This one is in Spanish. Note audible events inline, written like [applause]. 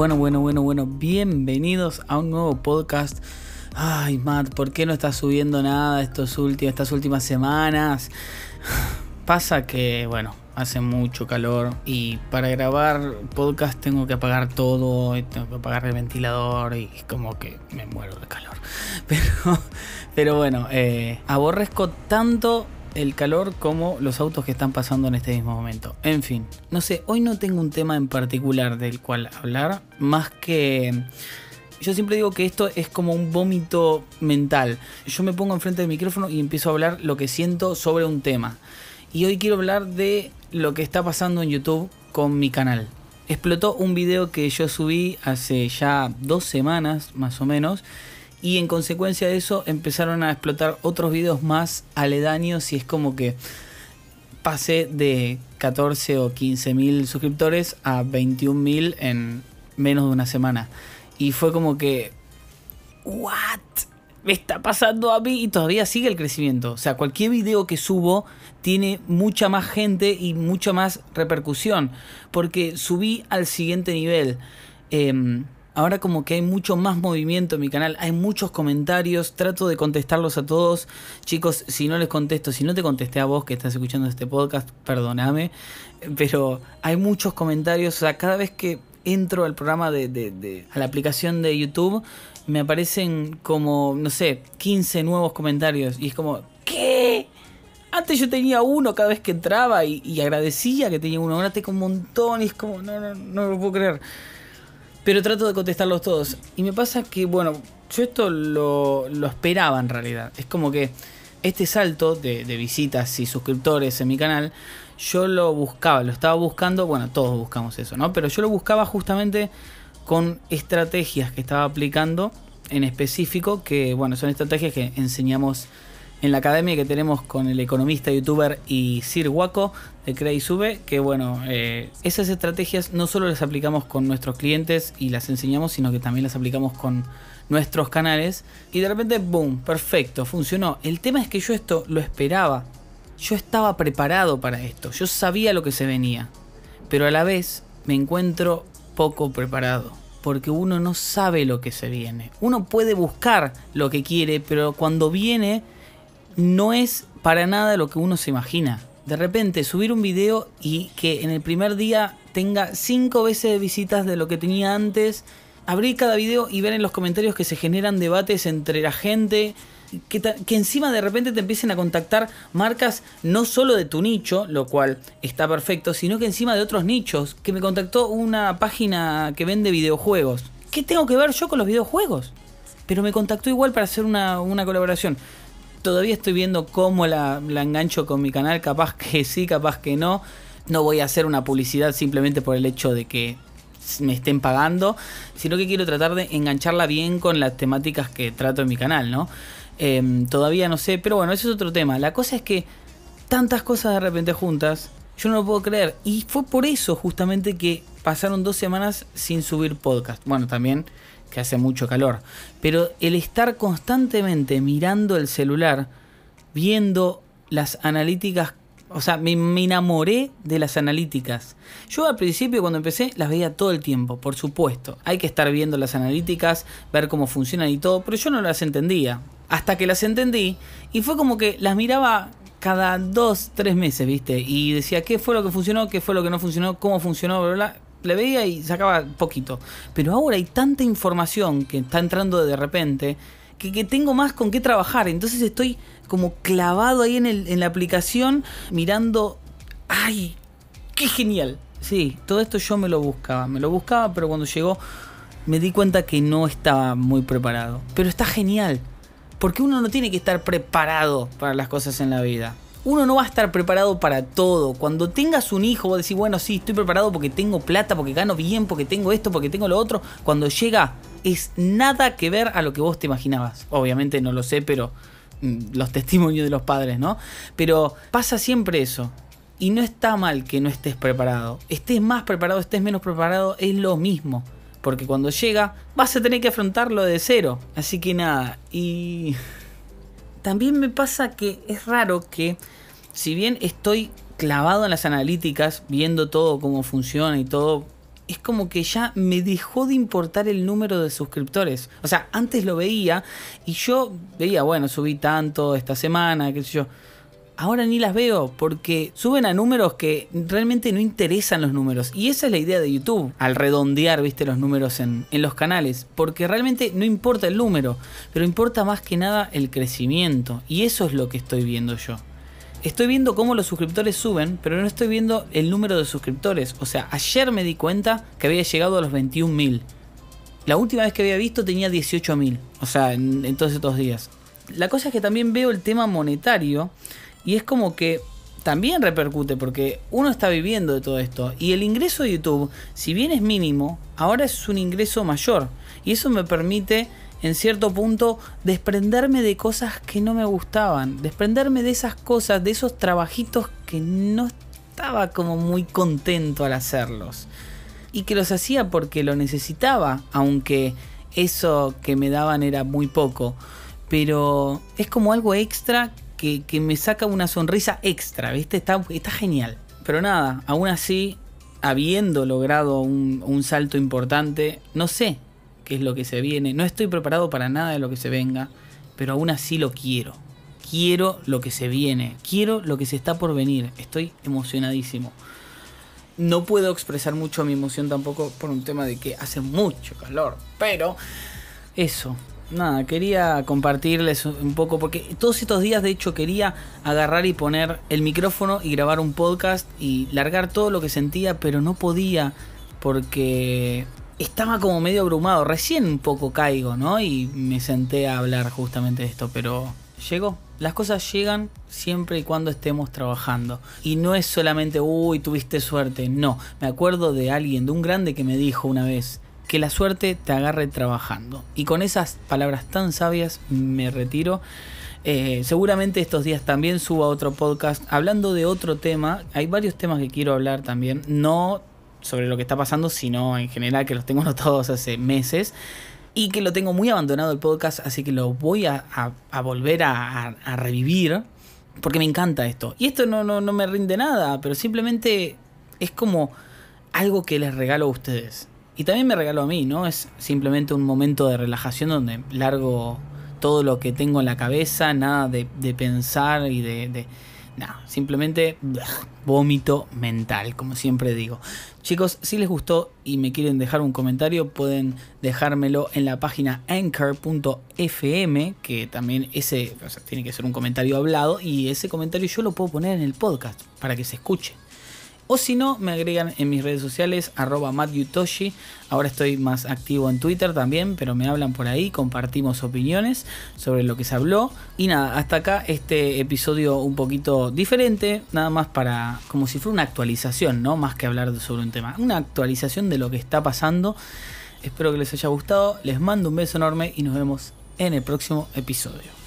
Bueno, bueno, bueno, bueno, bienvenidos a un nuevo podcast. Ay, Matt, ¿por qué no estás subiendo nada estos estas últimas semanas? [sighs] Pasa que, bueno, hace mucho calor y para grabar podcast tengo que apagar todo, y tengo que apagar el ventilador y como que me muero de calor. [laughs] Pero, pero bueno, eh, aborrezco tanto el calor como los autos que están pasando en este mismo momento. En fin, no sé, hoy no tengo un tema en particular del cual hablar, más que... Yo siempre digo que esto es como un vómito mental. Yo me pongo enfrente del micrófono y empiezo a hablar lo que siento sobre un tema. Y hoy quiero hablar de lo que está pasando en YouTube con mi canal. Explotó un video que yo subí hace ya dos semanas más o menos y en consecuencia de eso empezaron a explotar otros videos más aledaños y es como que pasé de 14 o 15 mil suscriptores a 21 mil en menos de una semana. Y fue como que, ¿what? Me está pasando a mí y todavía sigue el crecimiento. O sea, cualquier video que subo tiene mucha más gente y mucha más repercusión. Porque subí al siguiente nivel. Eh, Ahora como que hay mucho más movimiento en mi canal, hay muchos comentarios, trato de contestarlos a todos. Chicos, si no les contesto, si no te contesté a vos que estás escuchando este podcast, perdóname, pero hay muchos comentarios, o sea, cada vez que entro al programa de, de, de, a la aplicación de YouTube, me aparecen como, no sé, 15 nuevos comentarios y es como, ¿qué? Antes yo tenía uno cada vez que entraba y, y agradecía que tenía uno, ahora tengo un montón y es como, no, no, no lo puedo creer. Pero trato de contestarlos todos. Y me pasa que, bueno, yo esto lo, lo esperaba en realidad. Es como que este salto de, de, visitas y suscriptores en mi canal, yo lo buscaba, lo estaba buscando, bueno, todos buscamos eso, ¿no? Pero yo lo buscaba justamente con estrategias que estaba aplicando en específico, que, bueno, son estrategias que enseñamos en la academia que tenemos con el economista, youtuber y Sir Waco de Crea y Sube, que bueno, eh, esas estrategias no solo las aplicamos con nuestros clientes y las enseñamos, sino que también las aplicamos con nuestros canales y de repente, boom, perfecto, funcionó. El tema es que yo esto lo esperaba, yo estaba preparado para esto, yo sabía lo que se venía, pero a la vez me encuentro poco preparado porque uno no sabe lo que se viene. Uno puede buscar lo que quiere, pero cuando viene no es para nada lo que uno se imagina. De repente subir un video y que en el primer día tenga 5 veces de visitas de lo que tenía antes. Abrir cada video y ver en los comentarios que se generan debates entre la gente. Que, que, encima de repente te empiecen a contactar marcas no solo de tu nicho, lo cual está perfecto, sino que encima de otros nichos. Que me contactó una página que vende videojuegos. ¿Qué tengo que ver yo con los videojuegos? Pero me contactó igual para hacer una, una colaboración todavía estoy viendo cómo la, engancho con mi canal, capaz que [laughs] sí, capaz que no. No voy a hacer una publicidad simplemente por el hecho de que me estén pagando, sino que quiero tratar de engancharla bien con las temáticas que trato en mi canal, ¿no? Eh, todavía no sé, pero bueno, ese es otro tema. La cosa es que tantas cosas de repente juntas, yo no lo puedo creer. Y fue por eso justamente que pasaron dos semanas sin subir podcast. Bueno, también que hace mucho calor. Pero el estar constantemente mirando el celular, viendo las analíticas, o sea, me, enamoré de las analíticas. Yo al principio cuando empecé las veía todo el tiempo, por supuesto. Hay que estar viendo las analíticas, ver cómo funcionan y todo, pero yo no las entendía. Hasta que las entendí y fue como que las miraba cada dos, tres meses, ¿viste? Y decía qué fue lo que funcionó, qué fue lo que no funcionó, cómo funcionó, bla, bla le veía y sacaba poquito. Pero ahora hay tanta información que está entrando de repente que, tengo más con qué trabajar. Entonces estoy como clavado ahí en, en la aplicación mirando... ¡Ay! ¡Qué genial! Sí, todo esto yo me lo buscaba. Me lo buscaba, pero cuando llegó me di cuenta que no estaba muy preparado. Pero está genial. Porque uno no tiene que estar preparado para las cosas en la vida uno no va a estar preparado para todo. Cuando tengas un hijo, vos decís, bueno, sí, estoy preparado porque tengo plata, porque gano bien, porque tengo esto, porque tengo lo otro. Cuando llega, es nada que ver a lo que vos te imaginabas. Obviamente no lo sé, pero mm, los [laughs] testimonios de los padres, ¿no? Pero pasa siempre eso. Y no está mal que no estés preparado. Estés más preparado, estés menos preparado, es lo mismo. Porque cuando llega, vas a tener que afrontarlo de cero. Así que nada, y [laughs] también me pasa que es raro que, si bien estoy clavado en las analíticas, viendo todo cómo funciona y todo, es como que ya me dejó de importar el número de suscriptores. O sea, antes lo veía y yo veía, bueno, subí tanto esta semana, qué sé yo. Ahora ni las veo porque suben a números que realmente no interesan los números. Y esa es la idea de YouTube, al redondear, viste, los números en, en los canales. Porque realmente no importa el número, pero importa más que nada el crecimiento. Y eso es lo que estoy viendo yo estoy viendo cómo los suscriptores suben, pero no estoy viendo el número de suscriptores. O sea, ayer me di cuenta que había llegado a los 21.000. La última vez que había visto tenía 18.000. O sea, en, todos estos días. La cosa es que también veo el tema monetario y es como que también repercute porque uno está viviendo de todo esto y el ingreso de YouTube, si bien es mínimo, ahora es un ingreso mayor y eso me permite en cierto punto desprenderme de cosas que no me gustaban, desprenderme de esas cosas, de esos trabajitos que no estaba como muy contento al hacerlos. Y que los hacía porque lo necesitaba, aunque eso que me daban era muy poco. Pero es como algo extra que, me saca una sonrisa extra, ¿viste? Está, está genial. Pero nada, aún así, habiendo logrado un, un salto importante, no sé qué es lo que se viene. No estoy preparado para nada de lo que se venga, pero aún así lo quiero. Quiero lo que se viene, quiero lo que se está por venir. Estoy emocionadísimo. No puedo expresar mucho mi emoción tampoco por un tema de que hace mucho calor, pero eso, nada, quería compartirles un poco, porque todos estos días de hecho quería agarrar y poner el micrófono y grabar un podcast y largar todo lo que sentía, pero no podía porque estaba como medio abrumado. Recién un poco caigo, ¿no? Y me senté a hablar justamente de esto, pero llegó. Las cosas llegan siempre y cuando estemos trabajando. Y no es solamente, uy, tuviste suerte. No, me acuerdo de alguien, de un grande que me dijo una vez, que la suerte te agarre trabajando. Y con esas palabras tan sabias me retiro. Eh, seguramente estos días también suba otro podcast hablando de otro tema. Hay varios temas que quiero hablar también. No sobre lo que está pasando, sino en general que los tengo [laughs] notados hace meses y que lo tengo muy abandonado el podcast, así que lo voy a, volver a, revivir porque me encanta esto. Y esto no, no, no me rinde nada, pero simplemente es como algo que les regalo a ustedes. Y también me regalo a mí, ¿no? Es simplemente un momento de relajación donde largo todo lo que tengo en la cabeza, nada de, pensar y de Nada, simplemente vómito mental, como siempre digo. Chicos, si les gustó y me quieren dejar un comentario, pueden dejármelo en la página anchor.fm, que también ese tiene que ser un comentario hablado y ese comentario yo lo puedo poner en el podcast para que se escuche. O si no, me agregan en mis redes sociales, arroba mattyutoshi. Ahora estoy más activo en Twitter también, pero me hablan por ahí, compartimos opiniones sobre lo que se habló. Y nada, hasta acá este episodio un poquito diferente, nada más para, como si fuera una actualización, ¿no? Más que hablar sobre un tema. Una actualización de lo que está pasando. Espero que les haya gustado, les mando un beso enorme y nos vemos en el próximo episodio.